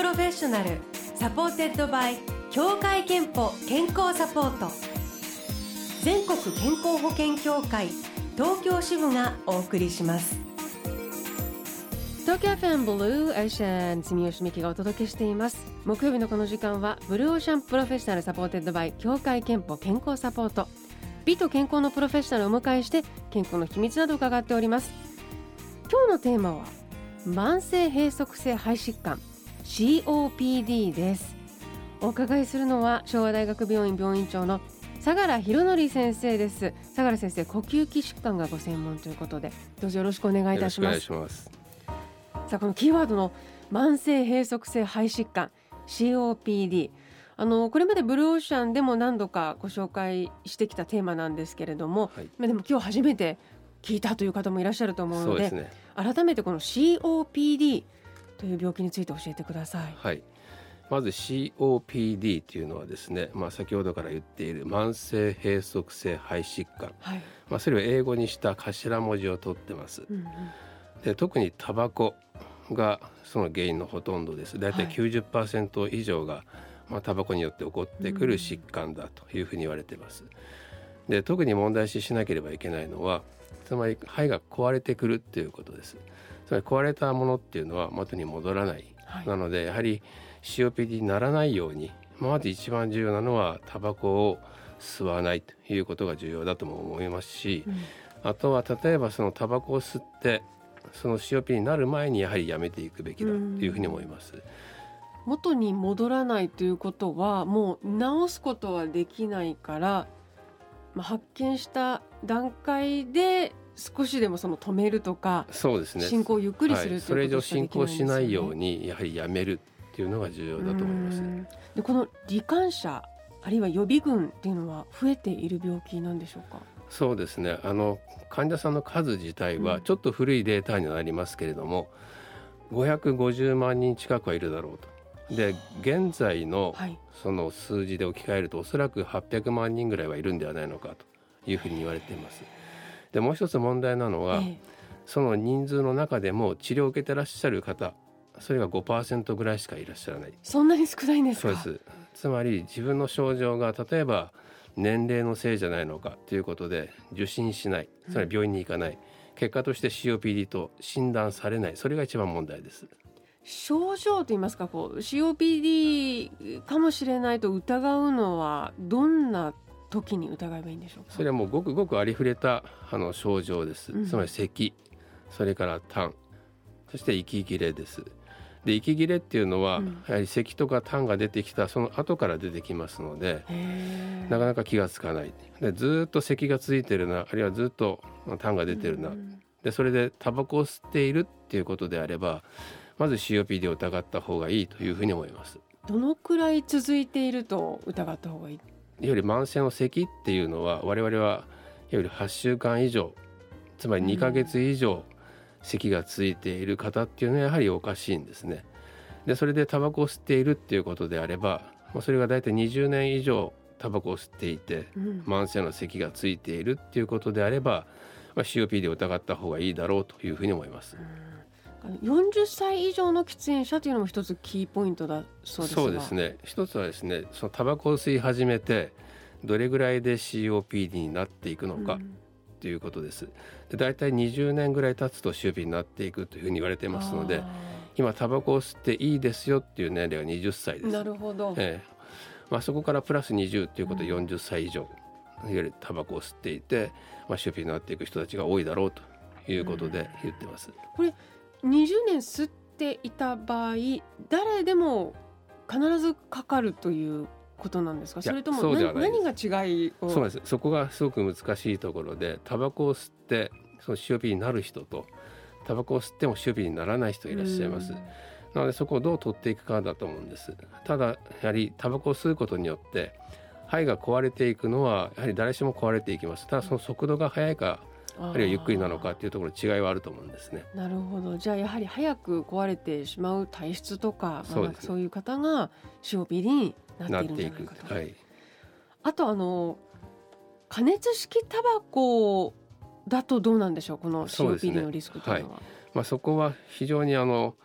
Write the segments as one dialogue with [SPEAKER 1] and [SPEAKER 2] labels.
[SPEAKER 1] Professional supported by 協会けんぽ健康サポート。全国健康保険協会東京支部がお送りします。東京 FM Blue Ocean 住吉美紀がお届けしています。木曜日のこの時間は Blue Ocean Professional supported by 協会けんぽ健康サポート。美と健康のプロフェッショナルをお迎えして健康の秘密など伺っております。今日のテーマは慢性閉塞性肺疾患。COPD です。お伺いするのは昭和大学病院病院長の相良博則先生です。相良先生呼吸器疾患がご専門ということでどうぞよろしくお願いいたします。さあこのキーワードの慢性閉塞性肺疾患 COPD あのこれまでブルーオーシャンでも何度かご紹介してきたテーマなんですけれども、はい、でも今日初めて聞いたという方もいらっしゃると思うので、ね、改めてこの COPD という病気について教えてください。
[SPEAKER 2] はいまず COPD というのはですね、まあ、先ほどから言っている慢性閉塞性肺疾患、はい、まあ、それを英語にした頭文字を取ってます。うんうん、で特にタバコがその原因のほとんどです。だいたい90%以上が、はい、まあ、タバコによって起こってくる疾患だというふうに言われています。で特に問題視しなければいけないのはつまり肺が壊れてくるっていうことです。つまり壊れたものっていうのは元に戻らない。はい、なのでやはり COPD にならないようにまず一番重要なのはタバコを吸わないということが重要だとも思いますし、うん、あとは例えばそのタバコを吸ってその COPD になる前にやはりやめていくべきだというふうに思います。
[SPEAKER 1] 元に戻らないということはもう治すことはできないから、まあ、発見した段階で少しでもその止めるとか
[SPEAKER 2] そうですね。
[SPEAKER 1] 進行をゆっくりする、はい、
[SPEAKER 2] それ以上進行しないようにやはりやめるっていうのが重要だと思います。
[SPEAKER 1] でこの罹患者あるいは予備軍っていうのは増えている病気なんでしょうか？
[SPEAKER 2] そうですね。あの患者さんの数自体はちょっと古いデータになりますけれども、うん、550万人近くはいるだろうと。で現在のその数字で置き換えるとおそらく800万人ぐらいはいるんではないのかというふうに言われています。でもう一つ問題なのは、ええ、その人数の中でも治療を受けてらっしゃる方それが5%ぐらいしかいらっしゃらない。
[SPEAKER 1] そんなに少ないんです
[SPEAKER 2] そうです。つまり自分の症状が例えば年齢のせいじゃないのかということで受診しない。つまり病院に行かない、うん、結果として COPD と診断されない。それが一番問題です
[SPEAKER 1] 症状といいますかこう COPD かもしれないと疑うのはどんな時に疑えばいいんでしょうか？
[SPEAKER 2] それはもうごくごくありふれたあの症状です、うん、つまり咳それから痰そして息切れです。で息切れっていうのは、うん、やはり咳とか痰が出てきたその後から出てきますのでなかなか気が付かない。でずっと咳がついてるなあるいはずっと痰が出てるな、うん、でそれでタバコを吸っているっていうことであればまず COPD を疑った方がいいというふうに思います。
[SPEAKER 1] どのくらい続いていると疑った方がいい？いわ
[SPEAKER 2] ゆる慢性の咳っていうのは我々はいわゆる8週間以上つまり2か月以上、咳がついている方っていうのはやはりおかしいんですね。でそれでタバコを吸っているっていうことであればそれが大体20年以上タバコを吸っていて、うん、慢性の咳がついているっていうことであれば、まあ、COPD を疑った方がいいだろうというふうに思います。
[SPEAKER 1] 40歳以上の喫煙者というのも一つキーポイントだそうです
[SPEAKER 2] そうですね。一つはですねそのタバコを吸い始めてどれぐらいで COPD になっていくのか、うん。ということです。で大体20年ぐらい経つと周期になっていくというふうに言われてますので今タバコを吸っていいですよっていう年齢が20歳です。
[SPEAKER 1] なるほど、え
[SPEAKER 2] え。まあ、そこからプラス20ということで40歳以上、うん、いわゆるタバコを吸っていて、まあ、になっていく人たちが多いだろうということで言ってます。うん、
[SPEAKER 1] これ20年吸っていた場合誰でも必ずかかるということなんですか？それとも何が違い
[SPEAKER 2] そうですそこがすごく難しいところでタバコを吸ってその塩火になる人とタバコを吸っても塩火にならない人いらっしゃいます。なのでそこをどう取っていくかだと思うんです。ただやはりタバコを吸うことによって肺が壊れていくのはやはり誰しも壊れていきます。ただその速度が速いかあるいはゆっくりなのかっていうところ違いはあると思うんですね。
[SPEAKER 1] なるほど。じゃあやはり早く壊れてしまう体質とか、そう、ね,、そういう方が塩ビリになっているんじゃないかと。はい、あとあの加熱式タバコだとどうなんでしょう？この COPD のリスクというのは。ねはい、
[SPEAKER 2] まあ、そこは非常にあの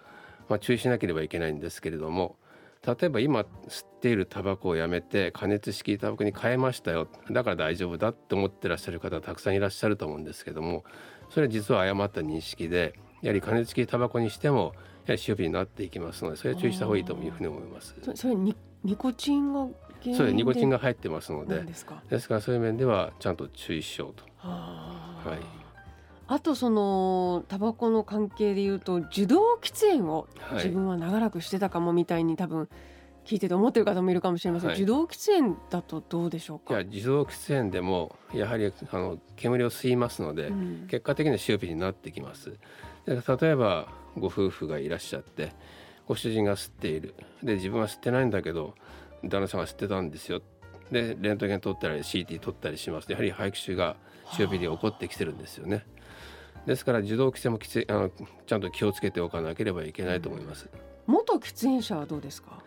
[SPEAKER 2] まあ、注意しなければいけないんですけれども例えば今吸っているタバコをやめて加熱式タバコに変えましたよ。だから大丈夫だって思ってらっしゃる方たくさんいらっしゃると思うんですけどもそれは実は誤った認識でやはり加熱式タバコにしてもやはりになっていきますのでそれは注意した方がいいというふうに思います。
[SPEAKER 1] それニニコチンが
[SPEAKER 2] そうニコチンが入ってますので。ですか？らそういう面ではちゃんと注意しようと。はい
[SPEAKER 1] あとそのタバコの関係でいうと受動喫煙を自分は長らくしてたかもみたいに多分聞いてて思ってる方もいるかもしれません、はい、受動喫煙だとどうでしょうか？
[SPEAKER 2] いや受動喫煙でもやはりあの煙を吸いますので、うん、結果的には COP になってきます。で例えばご夫婦がいらっしゃってご主人が吸っている。で自分は吸ってないんだけど旦那さんが吸ってたんですよ。でレントゲン取ったり CT 取ったりします。やはり肺気腫が COP で起こってきてるんですよねですから受動喫煙もきつあのちゃんと気をつけておかなければいけないと思います、
[SPEAKER 1] 元喫煙者はどうですか？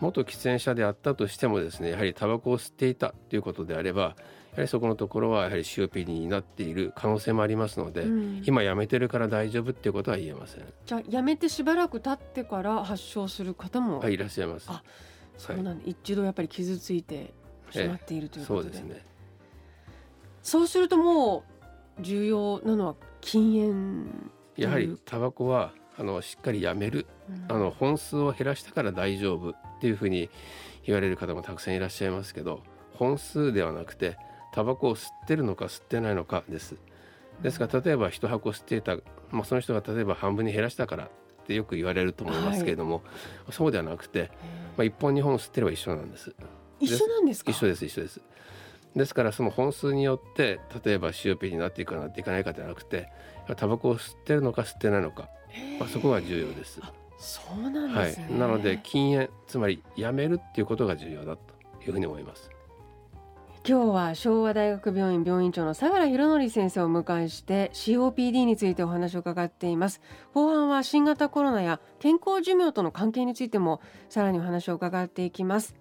[SPEAKER 2] 元喫煙者であったとしてもですねやはりタバコを吸っていたということであればやはりそこのところはやはり COPD になっている可能性もありますので、うん、今やめてるから大丈夫っていうことは言えません。
[SPEAKER 1] じゃあやめてしばらく経ってから発症する方も、
[SPEAKER 2] はい、いらっしゃいます。
[SPEAKER 1] あそうなんで、はい、一度やっぱり傷ついてしまっているということで、ええ、そうですね。そうするともう重要なのは禁煙
[SPEAKER 2] やはりタバコはあのしっかりやめる、うん、あの本数を減らしたから大丈夫っていうふうに言われる方もたくさんいらっしゃいますけど本数ではなくてタバコを吸ってるのか吸ってないのかです。ですから例えば一箱吸っていた、まあ、その人が例えば半分に減らしたからってよく言われると思いますけれども、はい、そうではなくて、まあ、1本2本吸ってれば一緒なんです。
[SPEAKER 1] 一緒なんですか？
[SPEAKER 2] 一緒です一緒ですですからその本数によって例えば COP になっていくかなっていかないかではなくてタバコを吸ってるのか吸ってないのか、まあ、そこが重要です。
[SPEAKER 1] そうなんですね、
[SPEAKER 2] はい、なので禁煙つまりやめるっていうことが重要だというふうに思います。
[SPEAKER 1] 今日は昭和大学病院病院長の相良博則先生をお迎えして COPD についてお話を伺っています。後半は新型コロナや健康寿命との関係についてもさらにお話を伺っています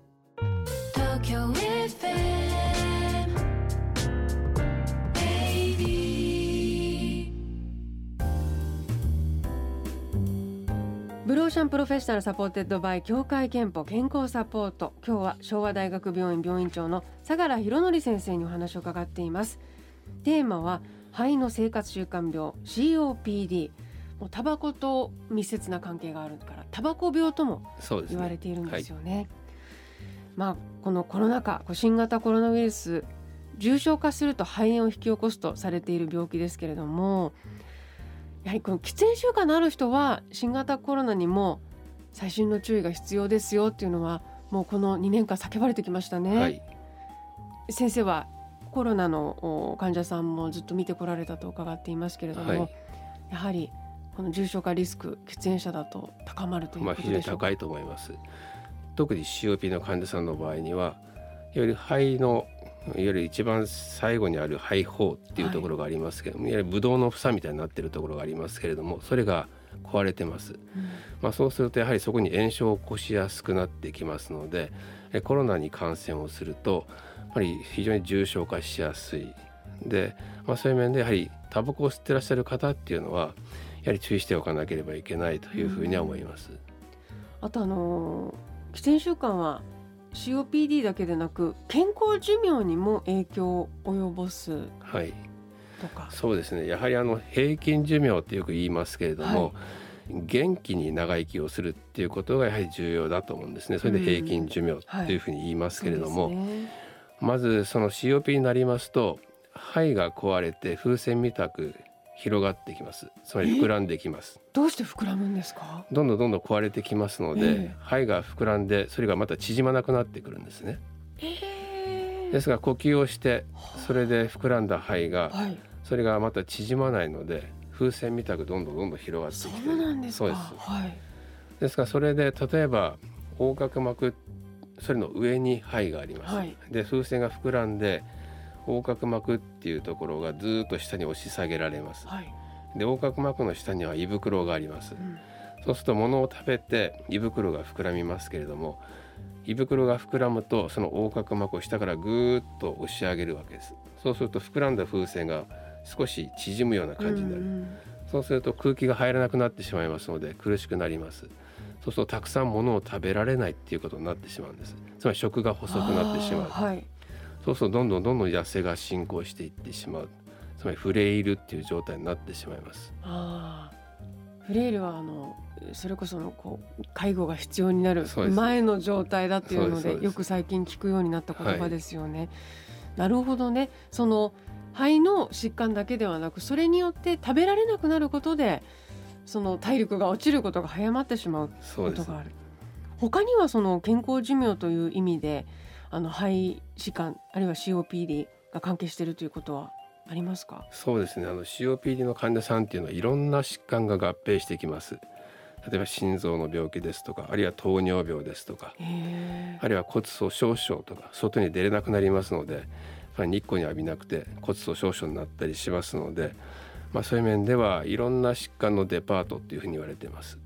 [SPEAKER 1] Blue Ocean Professional supported by 協会けんぽ健康サポート。今日は昭和大学病院病院長の相良博典先生にお話を伺っています。テーマは肺の生活習慣病 COPD もうタバコと密接な関係があるからタバコ病とも言われているんですよね、ねはい、まあこのコロナ禍新型コロナウイルス重症化すると肺炎を引き起こすとされている病気ですけれどもやはりこの喫煙習慣のある人は新型コロナにも細心の注意が必要ですよっていうのはもうこの2年間叫ばれてきましたね。はい、先生はコロナの患者さんもずっと見てこられたと伺っていますけれども、はい、やはりこの重症化リスク喫煙者だと高まるということでしょうか、まあ、非常に
[SPEAKER 2] 高いと思います。特に COP の患者さんの場合にはより肺のいわゆる一番最後にある肺胞っていうところがありますけども、はい、いわゆるブドウの房みたいになってるところがありますけれどもそれが壊れてます、うん、まあ、そうするとやはりそこに炎症を起こしやすくなってきますのでコロナに感染をするとやはり非常に重症化しやすい。で、まあ、そういう面でやはりタバコを吸ってらっしゃる方っていうのはやはり注意しておかなければいけないというふうには思います。うん、
[SPEAKER 1] あとあの喫煙習慣は COPD だけでなく健康寿命にも影響を及ぼす。
[SPEAKER 2] はい。そうですね。やはりあの平均寿命ってよく言いますけれども、はい、元気に長生きをするっていうことがやはり重要だと思うんですね。それで平均寿命っていうふうに言いますけれども、はい。ね、まずその COP になりますと肺が壊れて風船みたく広がってきます。つまり膨らんできます。
[SPEAKER 1] どうして膨らむんですか？
[SPEAKER 2] どんどんどんどん壊れてきますので、えー、肺が膨らんでそれがまた縮まなくなってくるんですね、えー、ですが呼吸をしてそれで膨らんだ肺が、はい、それがまた縮まないので風船みたくどんどんどんどん広がってきて
[SPEAKER 1] そうですそうです、
[SPEAKER 2] はい、ですからそれで例えば横隔膜それの上に肺があります、はい、で風船が膨らんで横隔膜っていうところがずっと下に押し下げられます、はい、で横隔膜の下には胃袋があります、うん、そうすると物を食べて胃袋が膨らみますけれども胃袋が膨らむとその横隔膜を下からぐーっと押し上げるわけです。そうすると膨らんだ風船が少し縮むような感じになる、うんうん、そうそうすると空気が入らなくなってしまいますので苦しくなります。そうするとたくさんものを食べられないっていうことになってしまうんです。つまり食が細くなってしまう、はい、そうするとどんどんどんどん痩せが進行していってしまう。つまりフレイルっていう状態になってしまいます。あ
[SPEAKER 1] フレイルはあのそれこそのこう介護が必要になる前の状態だっていうのでよく最近聞くようになった言葉ですよね。はい、なるほどね。その肺の疾患だけではなくそれによって食べられなくなることでその体力が落ちることが早まってしまうことがある。他にはその健康寿命という意味であの肺疾患あるいは COPD が関係しているということはありますか？
[SPEAKER 2] そうですね。あの COPD の患者さんっていうのはいろんな疾患が合併してきます。例えば心臓の病気ですとかあるいは糖尿病ですとかあるいは骨粗しょう症とか外に出れなくなりますので日光に浴びなくて骨粗しょう症になったりしますので、まあ、そういう面ではいろんな疾患のデパートっていうふうに言われています。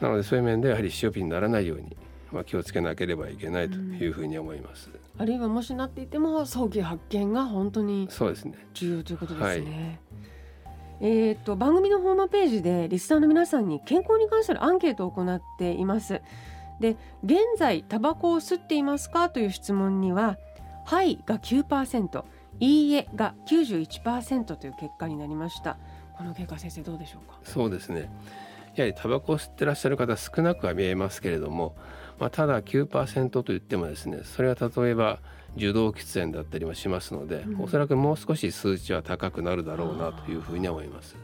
[SPEAKER 2] なのでそういう面でやはり COPD にならないようにまあ、気をつけなければいけないというふうに思います。
[SPEAKER 1] あるいはもしなっていても早期発見が本当にそうですね重要ということですね。えっ、と番組のホームページでリスナーの皆さんに健康に関するアンケートを行っています。で現在タバコを吸っていますかという質問には「はい」が9%「いいえ」が91%という結果になりました。この結果先生どうでしょうか？
[SPEAKER 2] そうですね。やはりタバコを吸ってらっしゃる方少なくは見えますけれども、まあ、ただ9%といってもですねそれは例えば受動喫煙だったりもしますので、うん、おそらくもう少し数値は高くなるだろうなというふうに思います。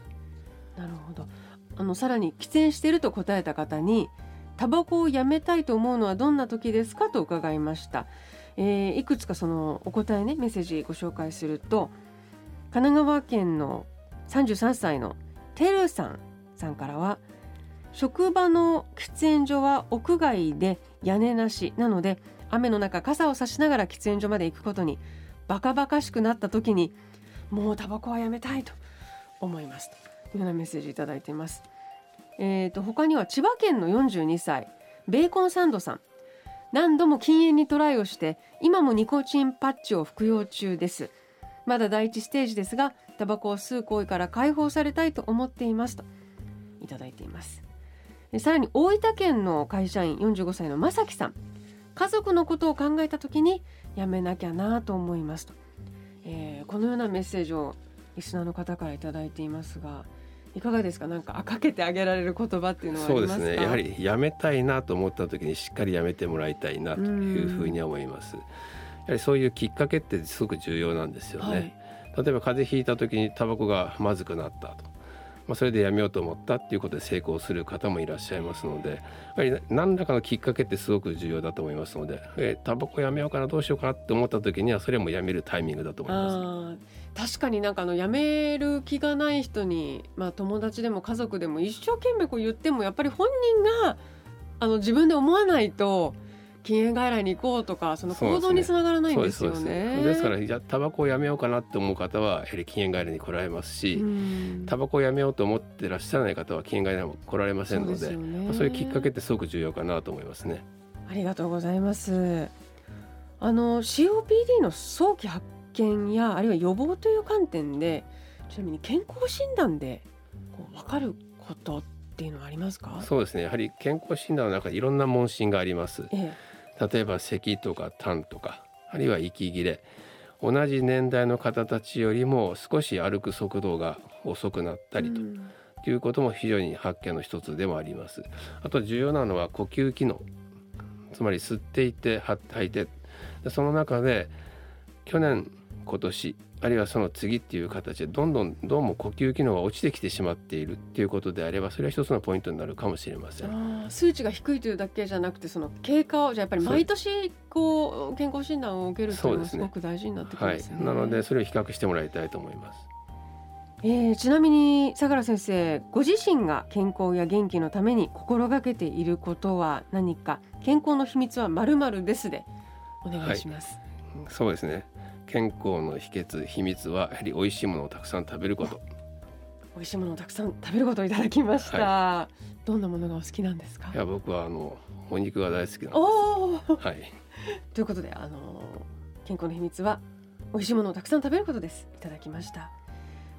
[SPEAKER 1] なるほど。あのさらに喫煙していると答えた方にタバコをやめたいと思うのはどんな時ですかと伺いました、えー、いくつかそのお答えねメッセージご紹介すると神奈川県の33歳のてるさんさんからは職場の喫煙所は屋外で屋根なしなので雨の中傘を差しながら喫煙所まで行くことにバカバカしくなった時にもうタバコはやめたいと思いますというようなメッセージいただいています。えーと、他には千葉県の42歳ベーコンサンドさん。何度も禁煙にトライをして今もニコチンパッチを服用中です。まだ第一ステージですがタバコを吸う行為から解放されたいと思っていますといただいています。さらに大分県の会社員45歳の正樹さん。家族のことを考えた時にやめなきゃなと思いますと、えー、このようなメッセージをリスナーの方から頂いていますがいかがですか？なんかかけてあげられる言葉っていうのはそうですね。
[SPEAKER 2] やはりやめたいなと思った時にしっかりやめてもらいたいなというふうに思います。やはりそういうきっかけってすごく重要なんですよね、はい、例えば風邪ひいた時にタバコがまずくなったとまあ、それでやめようと思ったっていうことで成功する方もいらっしゃいますのでやはり何らかのきっかけってすごく重要だと思いますのでえタバコやめようかなどうしようかなって思った時にはそれもやめるタイミングだと思いま
[SPEAKER 1] す。確かになんかあのやめる気がない人に、まあ、友達でも家族でも一生懸命こう言ってもやっぱり本人があの自分で思わないと禁煙外来に行こうとかその行動につながらないんですよね。
[SPEAKER 2] ですからじゃタバコをやめようかなって思う方はやはり禁煙外来に来られますしタバコをやめようと思ってらっしゃらない方は禁煙外来も来られませんのでそう、ね、まあ、そういうきっかけってすごく重要かなと思いますね。
[SPEAKER 1] ありがとうございます。あの COPD の早期発見やあるいは予防という観点でちなみに健康診断でこう分かることっていうのはありますか？
[SPEAKER 2] そうですねやはり健康診断の中でいろんな問診があります。ええ例えば咳とか痰とかあるいは息切れ同じ年代の方たちよりも少し歩く速度が遅くなったりと。ということも非常に発見の一つでもあります。あと重要なのは呼吸機能つまり吸っていて吐いてその中で去年今年あるいはその次っていう形でどんどんどうも呼吸機能が落ちてきてしまっているっていうことであればそれは一つのポイントになるかもしれません。
[SPEAKER 1] 数値が低いというだけじゃなくてその経過をじゃやっぱり毎年こう健康診断を受けるというのはすごく大事になってくるんですよね、
[SPEAKER 2] はい、なのでそれを比較してもらいたいと思います。
[SPEAKER 1] えー、ちなみに相良先生ご自身が健康や元気のために心がけていることは何か？健康の秘密はまるまるですでお願いします、はい、
[SPEAKER 2] そうですね健康の秘訣秘密はやはり美味しいものをたくさん食べること。
[SPEAKER 1] 美味しいものをたくさん食べることをいただきました、はい、どんなものがお好きなんですか？
[SPEAKER 2] いや僕はあのお肉が大好きなんです。はい。
[SPEAKER 1] ということであの健康の秘密は美味しいものをたくさん食べることです。いただきました。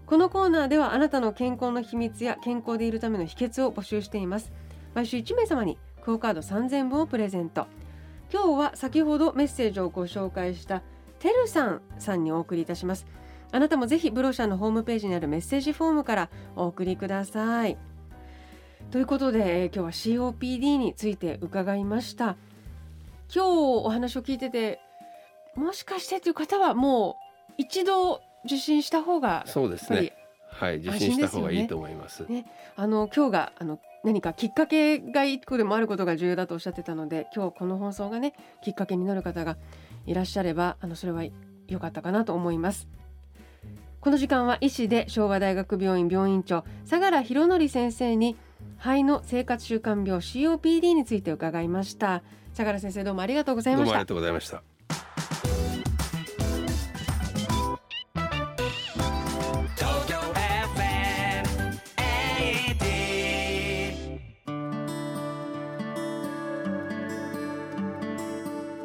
[SPEAKER 1] このコーナーではあなたの健康の秘密や健康でいるための秘訣を募集しています。毎週1名様にクオカード3000分をプレゼント。今日は先ほどメッセージをご紹介したてるさんさんにお送りいたします。あなたもぜひブロシャのホームページにあるメッセージフォームからお送りください。ということで今日は COPD について伺いました。今日お話を聞いててもしかしてという方はもう一度受診した方が
[SPEAKER 2] そうですね。はい受診した方がいいと思います。
[SPEAKER 1] ね、あの今日があの何かきっかけが一個でもあることが重要だとおっしゃってたので今日この放送がねきっかけになる方がいらっしゃればあのそれは良かったかなと思います。この時間は医師で昭和大学病院病院長相良博則先生に肺の生活習慣病 COPD について伺いました。相良先生どうもありがとうございました。
[SPEAKER 2] どうもありがとうございました。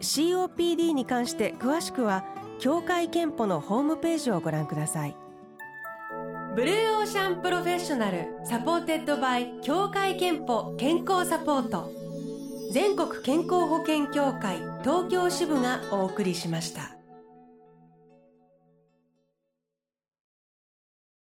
[SPEAKER 1] COPD に関して詳しくは協会けんぽのホームページをご覧ください Blue Ocean Professional supported by 協会けんぽ健康サポート全国健康保険協会東京支部がお送りしました。